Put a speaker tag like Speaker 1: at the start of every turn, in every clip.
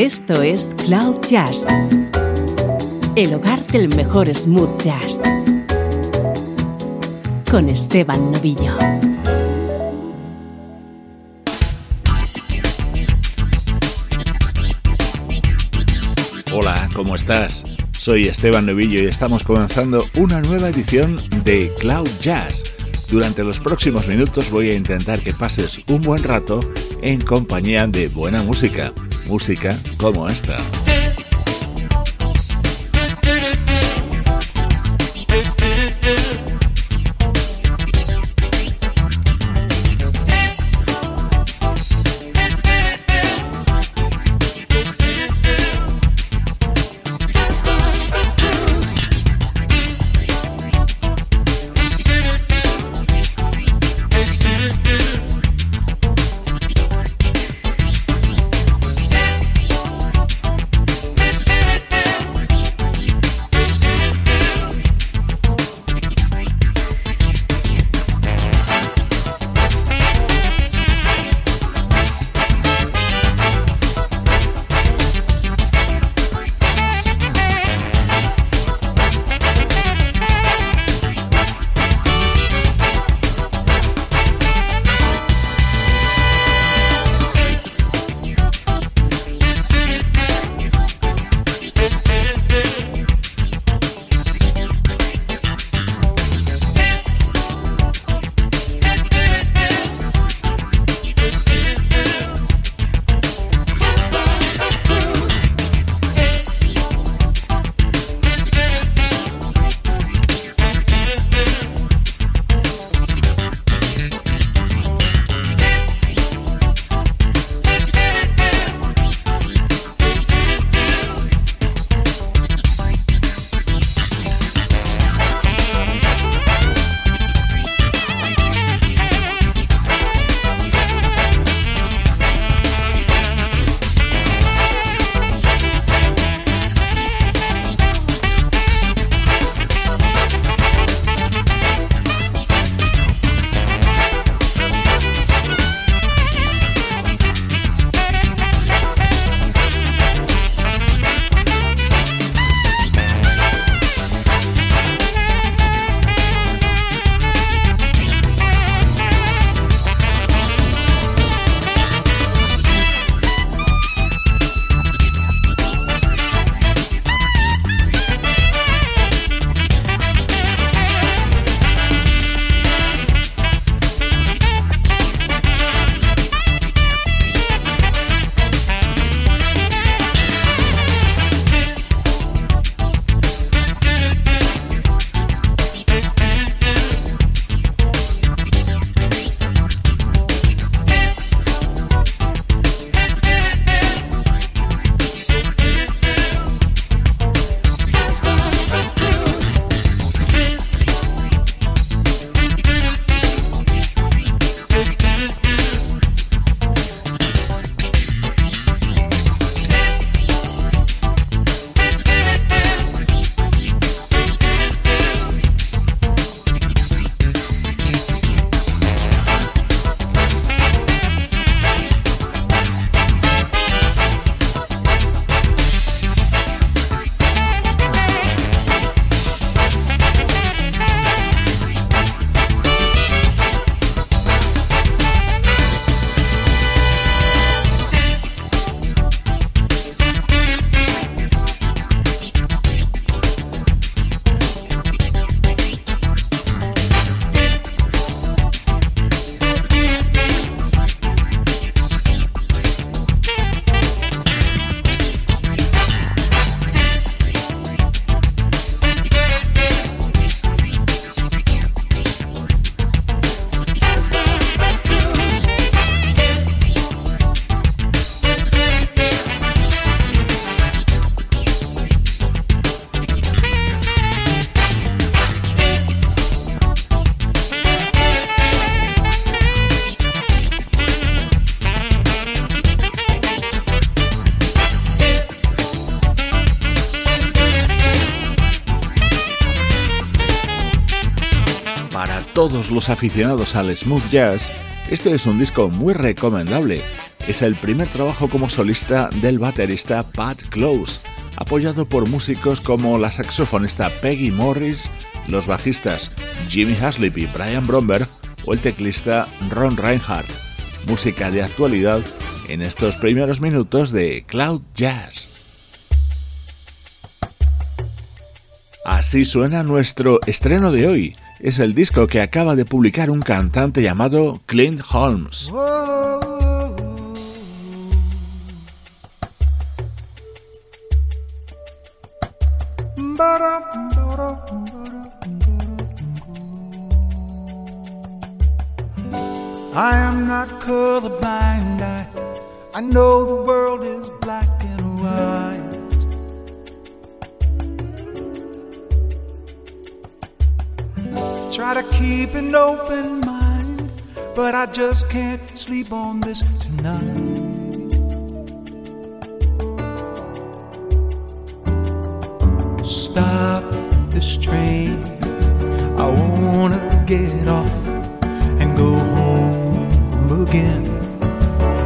Speaker 1: Esto es Cloud Jazz, el hogar del mejor smooth jazz, con Esteban Novillo.
Speaker 2: Hola, ¿cómo estás? Soy Esteban Novillo y estamos comenzando una nueva edición de Cloud Jazz. Durante los próximos minutos voy a intentar que pases un buen rato en compañía de buena música música como esta. Aficionados al smooth jazz, este es un disco muy recomendable. es el primer trabajo como solista del baterista Pat Close, apoyado por músicos como la saxofonista Peggy Morris, los bajistas Jimmy Haslip y Brian Bromberg o el teclista Ron Reinhardt. Música de actualidad en estos primeros minutos de Cloud Jazz. Así suena nuestro estreno de hoy. Es el disco que acaba de publicar un cantante llamado Clint Holmes.
Speaker 3: I am not colorblind. I, I know the world is black and white. Try to keep an open mind, but I just can't sleep on this tonight. Stop this train. I wanna get off and go home again.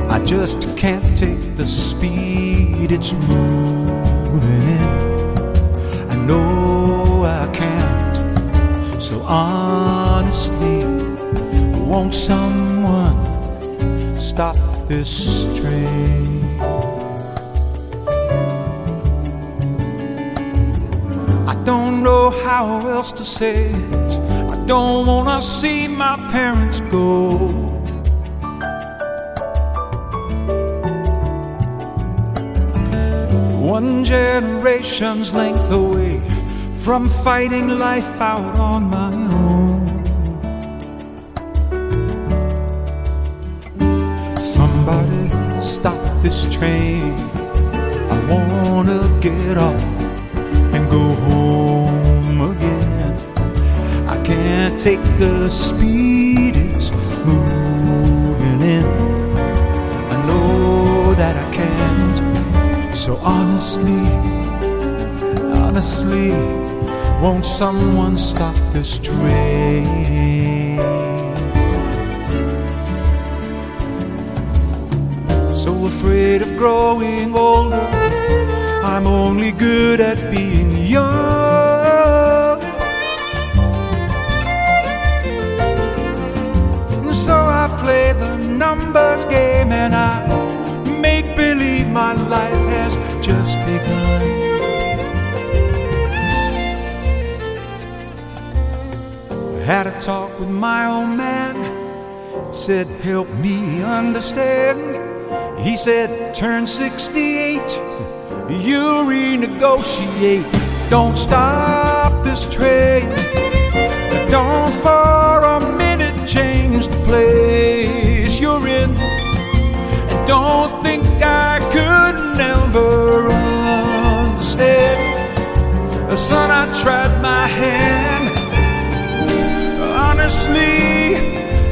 Speaker 3: I just can't take the speed it's moving in. This train? I don't know how else to say it. I don't wanna see my parents go. One generation's length away from fighting life out on my own. Off and go home again. I can't take the speed it's moving in. I know that I can't. So honestly, honestly, won't someone stop this train? So afraid of growing older, I'm only good at being young. So I play the numbers game and I make believe my life has just begun. I Had a talk with my old man, said, Help me understand. He said, Turn 68, you renegotiate. Don't stop this train. Don't for a minute change the place you're in. And don't think I could never understand. Son, I tried my hand. Honestly,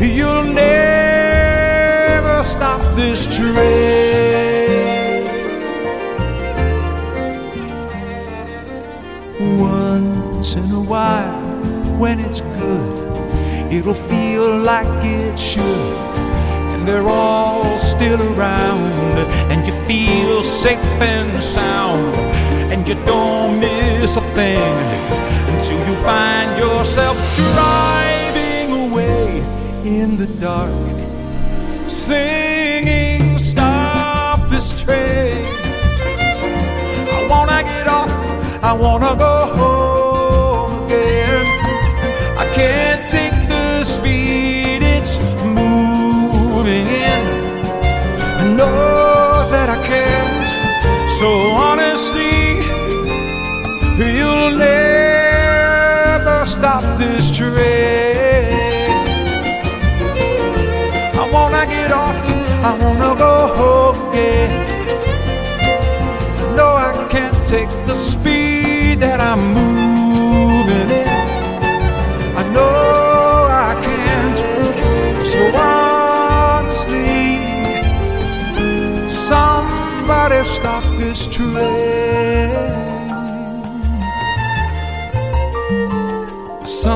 Speaker 3: you'll never stop this train. Once in a while, when it's good, it'll feel like it should. And they're all still around, and you feel safe and sound, and you don't miss a thing until you find yourself driving away in the dark, singing, Stop this train. I wanna get off, I wanna go home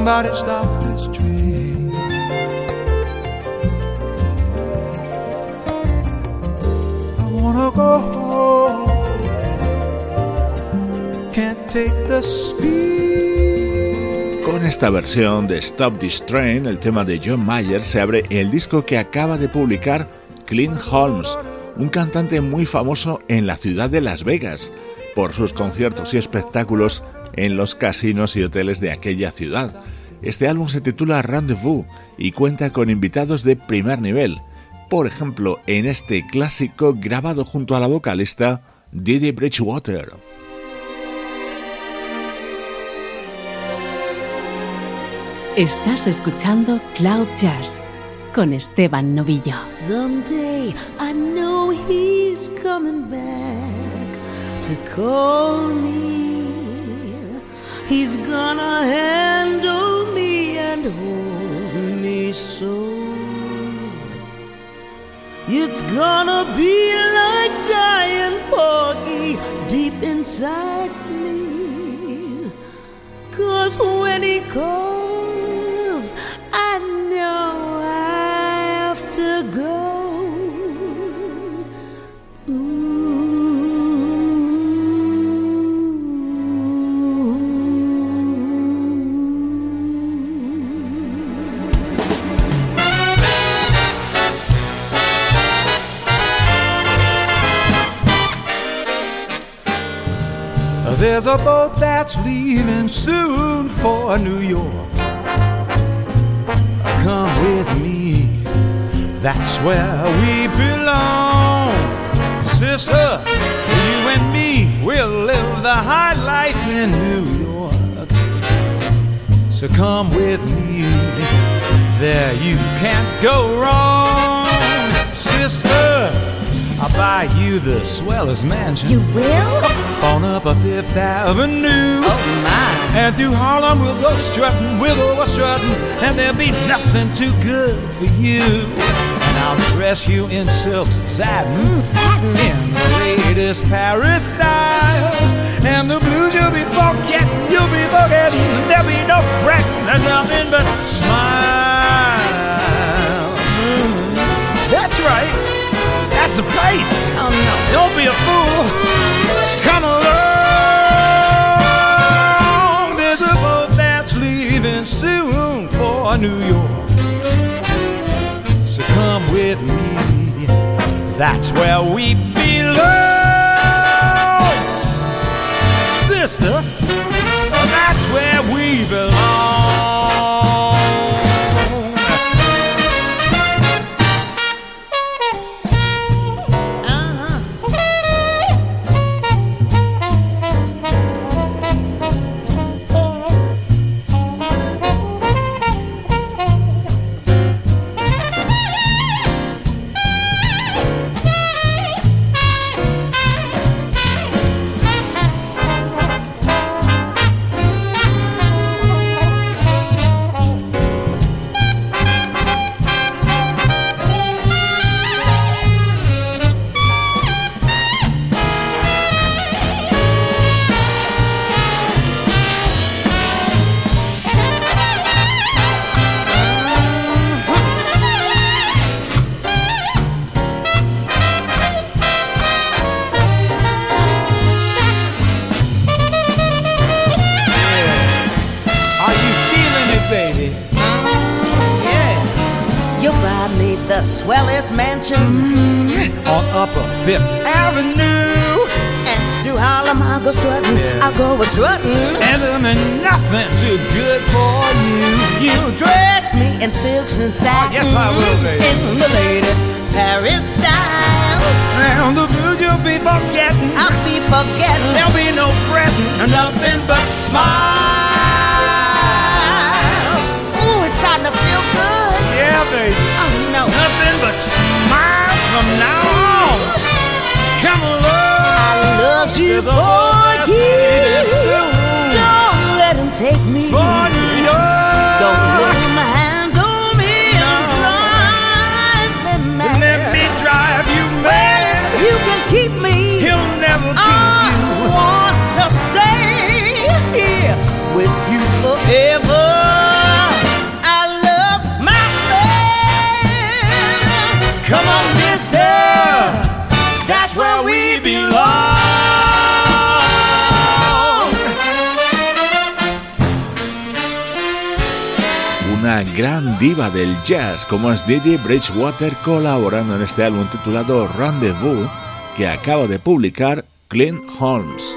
Speaker 3: stop Can't take the speed.
Speaker 2: Con esta versión de Stop This Train, el tema de John Mayer, se abre el disco que acaba de publicar Clint Holmes, un cantante muy famoso en la ciudad de Las Vegas por sus conciertos y espectáculos en los casinos y hoteles de aquella ciudad. Este álbum se titula Rendezvous y cuenta con invitados de primer nivel, por ejemplo en este clásico grabado junto a la vocalista Didi Bridgewater.
Speaker 1: Estás escuchando Cloud Jazz con Esteban Novillo.
Speaker 4: Someday I know he's coming back to call me. He's gonna handle and hold me so. It's gonna be like dying porgy deep inside me. Cause when he calls,
Speaker 3: There's a boat that's leaving soon for New York. Come with me, that's where we belong. Sister, you and me, we'll live the high life in New York. So come with me, there you can't go wrong. Sister, buy you the swellest mansion.
Speaker 4: You will?
Speaker 3: On up a Fifth Avenue.
Speaker 4: Oh my.
Speaker 3: And through Harlem we'll go strutting, we'll go a strutting, and there'll be nothing too good for you. And I'll dress you in silks and satin,
Speaker 4: mm, satin
Speaker 3: in the latest Paris styles. And the blues you'll be forgetting, you'll be forgetting. There'll be no fret and nothing but smile. Mm. That's right. The place.
Speaker 4: Oh no.
Speaker 3: Don't be a fool. Come along. There's a boat that's leaving soon for New York. So come with me. That's where we belong.
Speaker 2: Diva del jazz como es Didi Bridgewater colaborando en este álbum titulado Rendezvous que acaba de publicar Clint Holmes.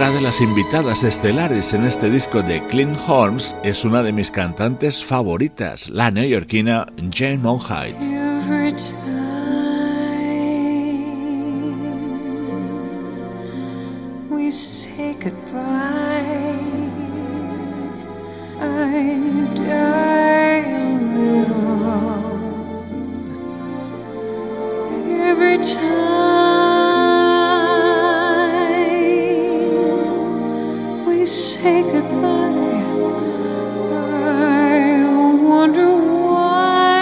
Speaker 2: Otra de las invitadas estelares en este disco de Clint Holmes es una de mis cantantes favoritas, la neoyorquina Jane Monheit.
Speaker 5: Say. I wonder why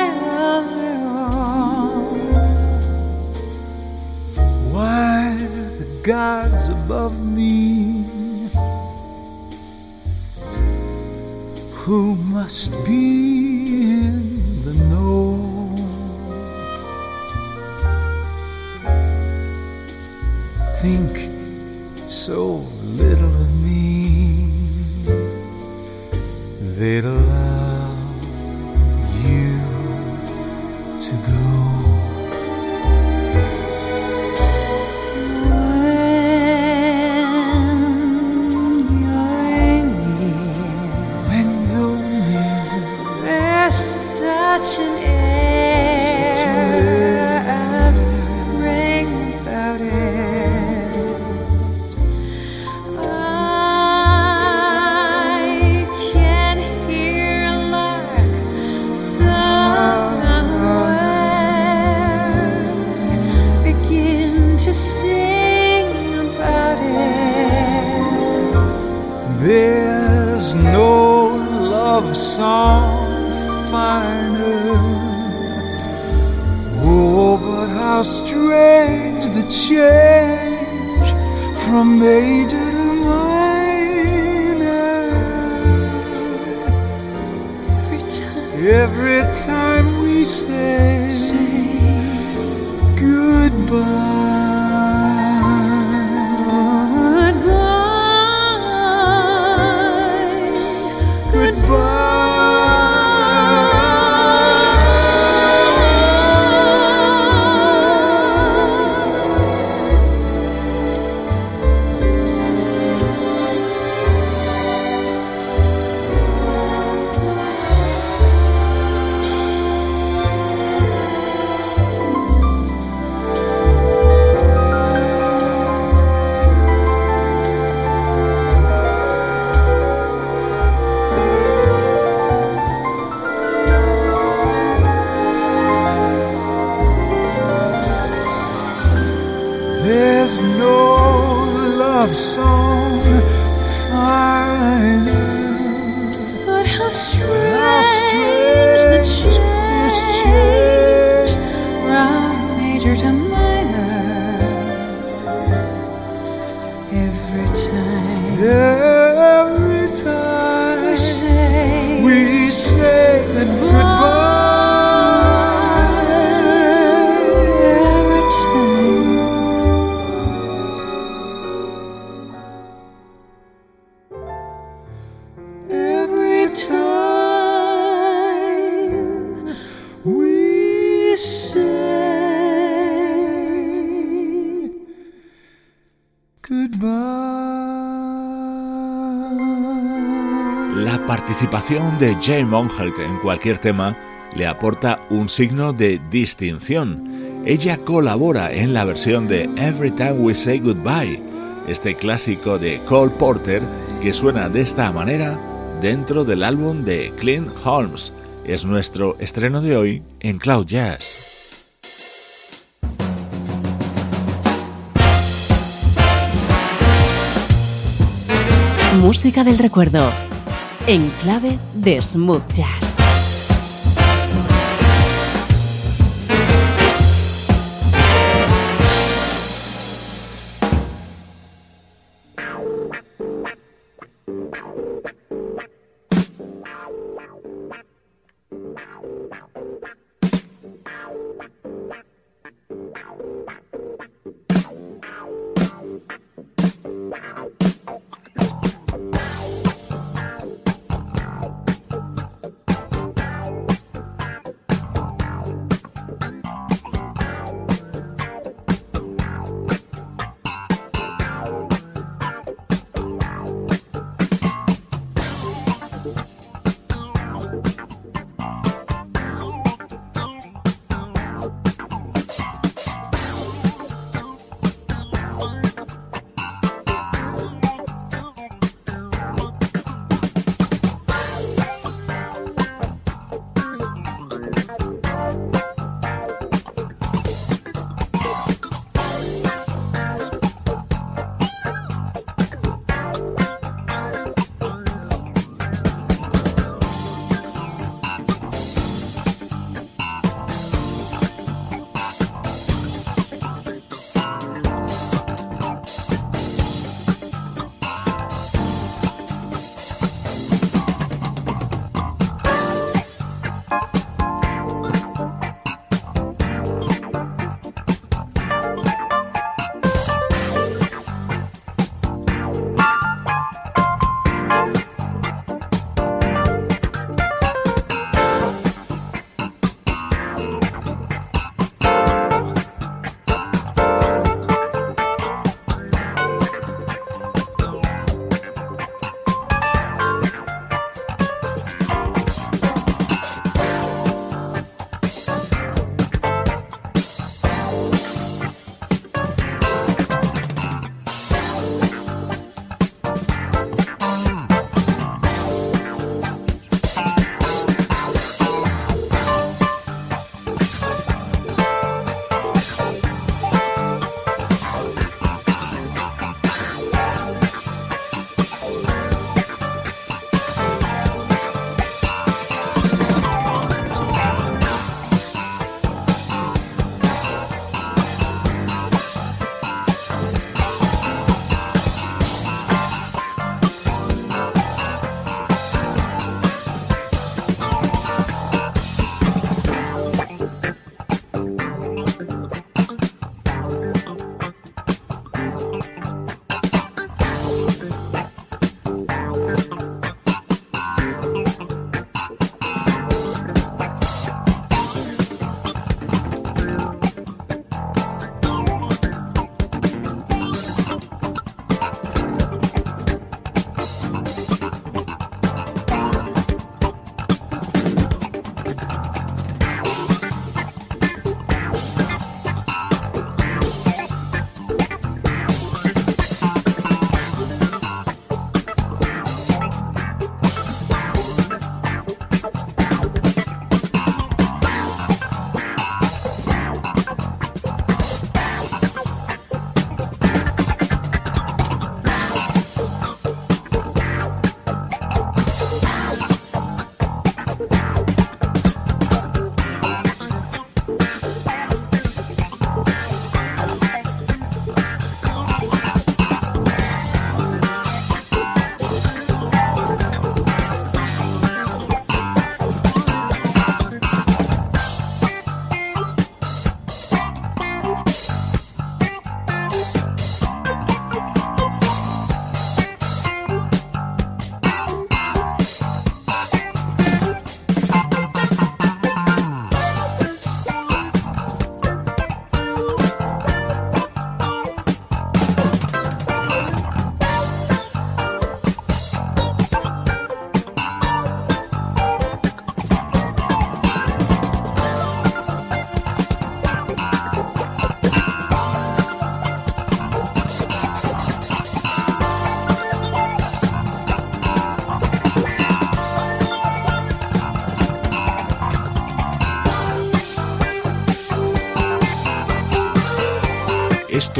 Speaker 3: Why the gods above me? Who must be in the know? Think so little of me little song
Speaker 2: participación de Jane Monheit en cualquier tema le aporta un signo de distinción. Ella colabora en la versión de Every Time We Say Goodbye, este clásico de Cole Porter que suena de esta manera dentro del álbum de Clint Holmes. Es nuestro estreno de hoy en Cloud Jazz.
Speaker 1: Música del recuerdo. En clave de smooth.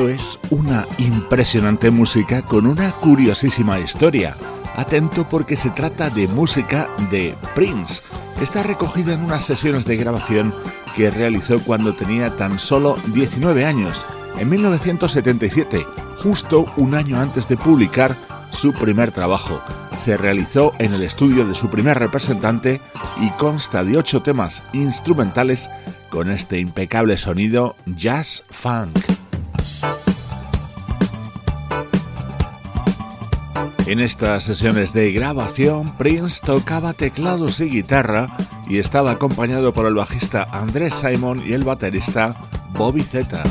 Speaker 2: Es una impresionante música con una curiosísima historia. Atento porque se trata de música de Prince. Está recogida en unas sesiones de grabación que realizó cuando tenía tan solo 19 años, en 1977, justo un año antes de publicar su primer trabajo. Se realizó en el estudio de su primer representante y consta de ocho temas instrumentales con este impecable sonido jazz funk. En estas sesiones de grabación, Prince tocaba teclados y guitarra y estaba acompañado por el bajista Andrés Simon y el baterista Bobby Zeta.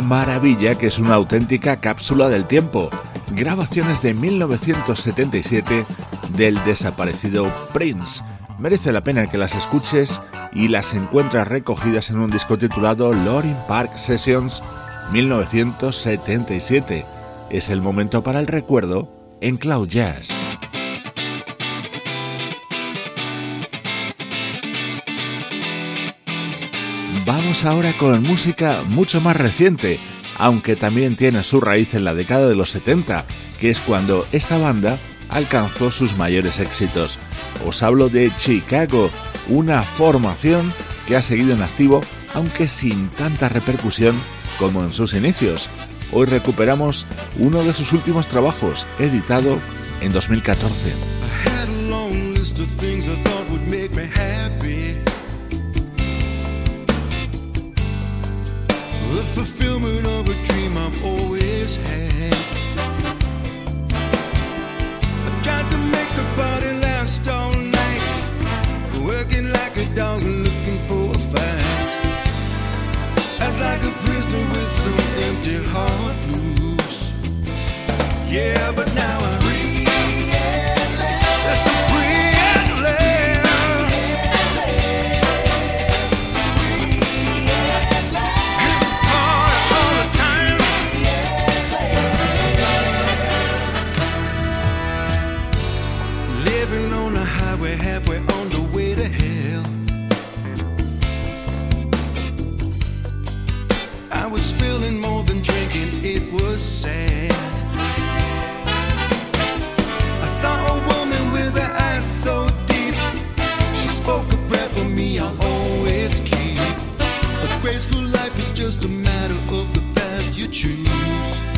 Speaker 2: Maravilla que es una auténtica cápsula del tiempo. Grabaciones de 1977 del desaparecido Prince. Merece la pena que las escuches y las encuentras recogidas en un disco titulado Loring Park Sessions 1977. Es el momento para el recuerdo en Cloud Jazz. Vamos ahora con música mucho más reciente, aunque también tiene su raíz en la década de los 70, que es cuando esta banda alcanzó sus mayores éxitos. Os hablo de Chicago, una formación que ha seguido en activo, aunque sin tanta repercusión como en sus inicios. Hoy recuperamos uno de sus últimos trabajos, editado en 2014.
Speaker 3: The fulfillment of a dream I've always had. I tried to make the body last all night, working like a dog looking for a fight. As like a prisoner with some empty heart blues. Yeah, but now I'm just a matter of the path you choose.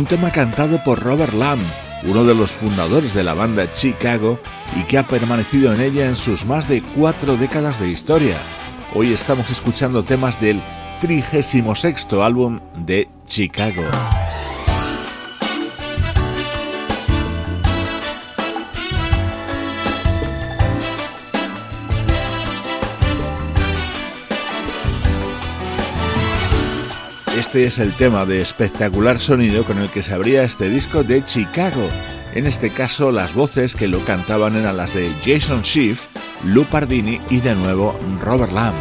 Speaker 6: Un tema cantado por Robert Lamb, uno de los fundadores de la banda Chicago y que ha permanecido en ella en sus más de cuatro décadas de historia. Hoy estamos escuchando temas del 36 álbum de Chicago. Este es el tema de espectacular sonido con el que se abría este disco de Chicago. En este caso, las voces que lo cantaban eran las de Jason Schiff, Lou Pardini y de nuevo Robert Lamb.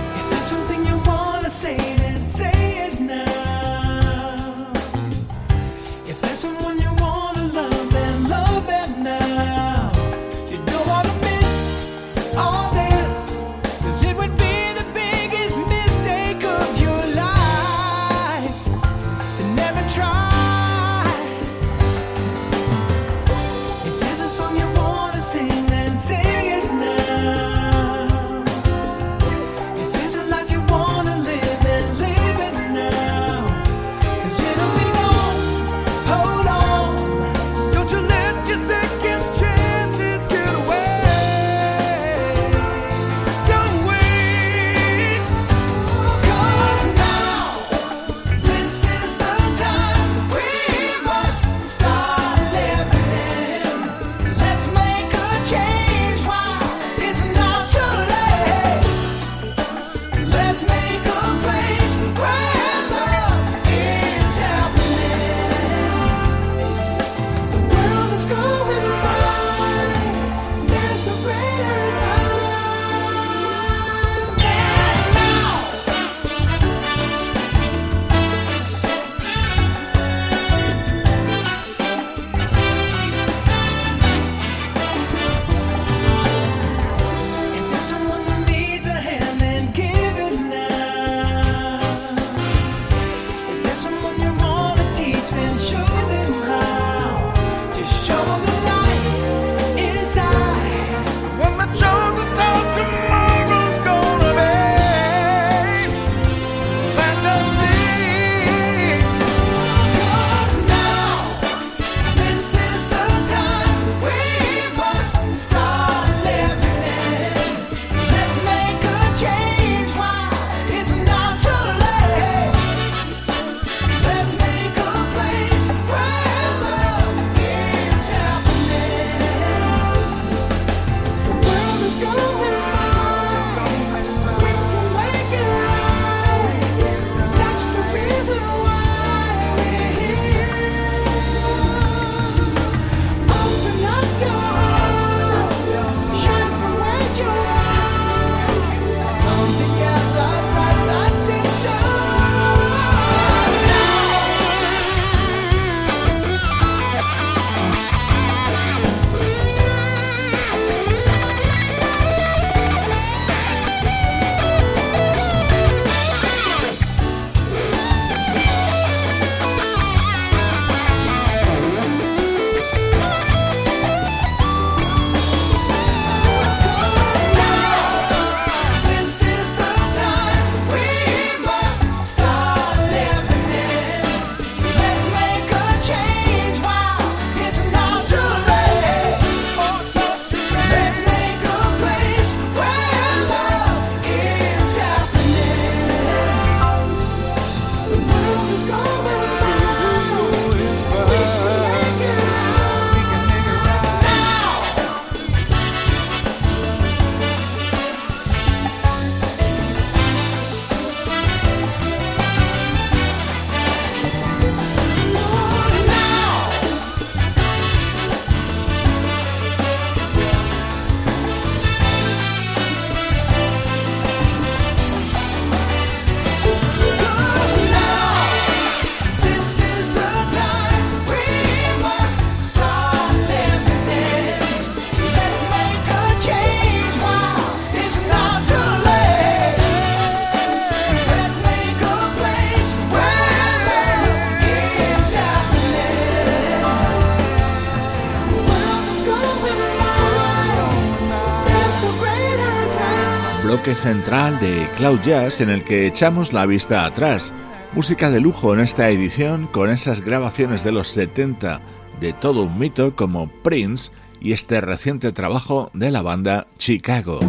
Speaker 6: Central de Cloud Jazz en el que echamos la vista atrás,
Speaker 2: Música de lujo en esta edición con esas grabaciones de los 70 de todo un mito como Prince y este reciente trabajo de la banda Chicago.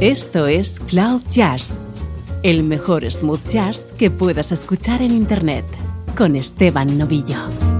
Speaker 1: Esto es Cloud Jazz, el mejor smooth jazz que puedas escuchar en Internet, con Esteban Novillo.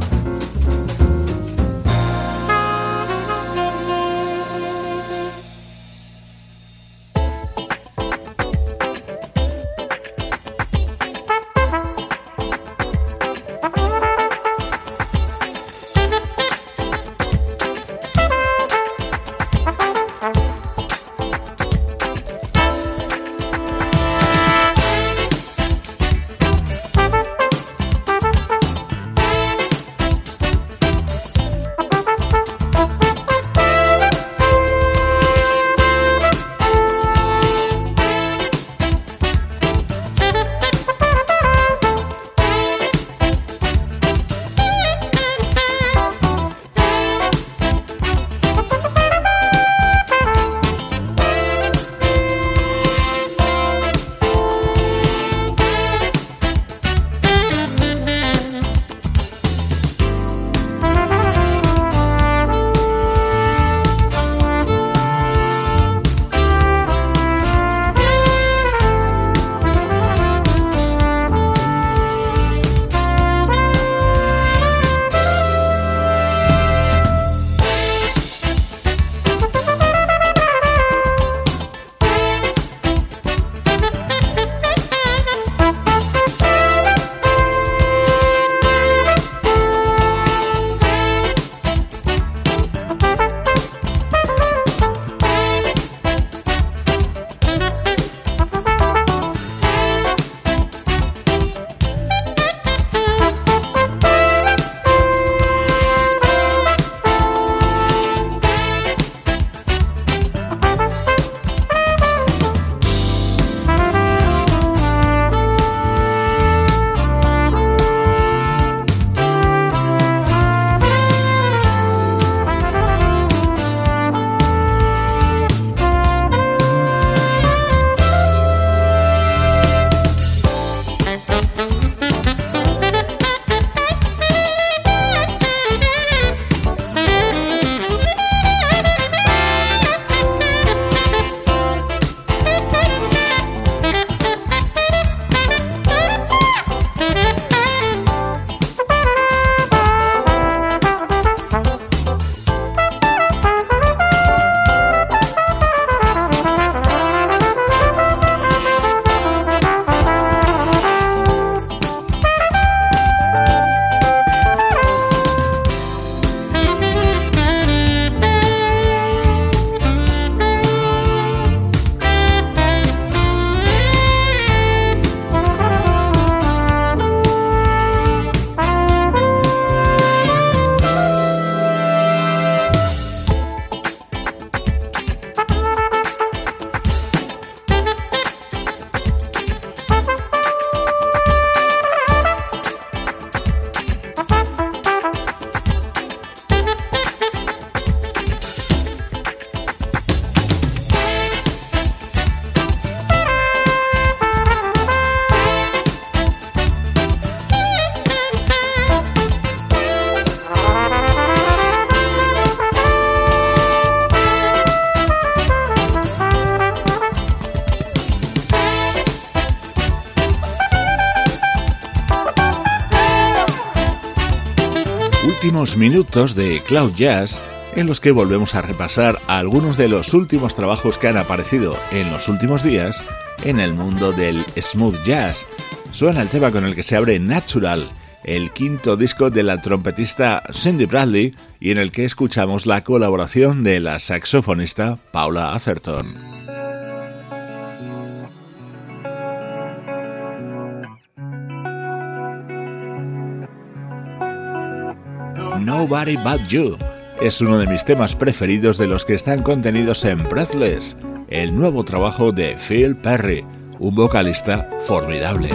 Speaker 2: Minutos de Cloud Jazz en los que volvemos a repasar algunos de los últimos trabajos que han aparecido en los últimos días en el mundo del smooth jazz. Suena el tema con el que se abre Natural, el quinto disco de la trompetista Cindy Bradley y en el que escuchamos la colaboración de la saxofonista Paula Atherton. Nobody But You. Es uno de mis temas preferidos de los que están contenidos en Breathless, el nuevo trabajo de Phil Perry, un vocalista formidable.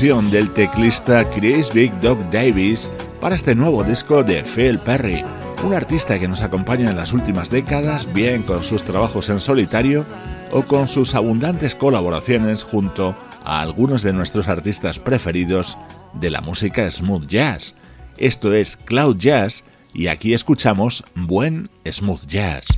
Speaker 2: del teclista Chris Big Dog Davis para este nuevo disco de Phil Perry, un artista que nos acompaña en las últimas décadas, bien con sus trabajos en solitario o con sus abundantes colaboraciones junto a algunos de nuestros artistas preferidos de la música smooth jazz. Esto es Cloud Jazz y aquí escuchamos buen smooth jazz.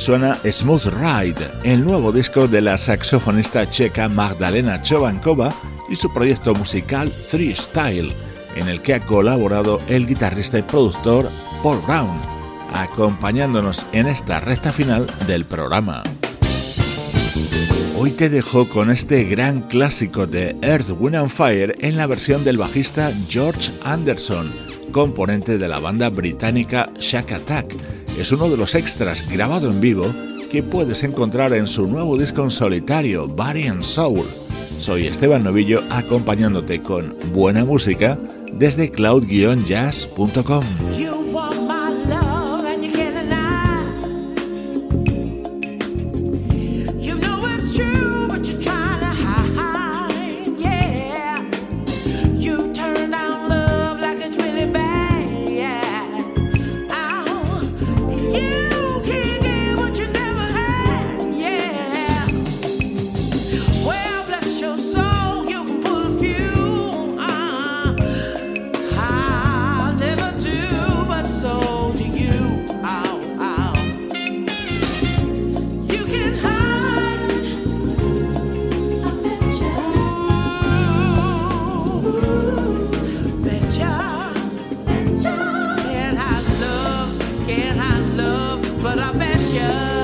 Speaker 2: Suena Smooth Ride, el nuevo disco de la saxofonista checa Magdalena Chovankova y su proyecto musical Three Style, en el que ha colaborado el guitarrista y productor Paul Brown, acompañándonos en esta recta final del programa. Hoy te dejo con este gran clásico de Earth, Wind and Fire en la versión del bajista George Anderson, componente de la banda británica Shack Attack. Es uno de los extras grabado en vivo que puedes encontrar en su nuevo disco en solitario, Body and Soul. Soy Esteban Novillo acompañándote con buena música desde cloud-jazz.com. Yeah.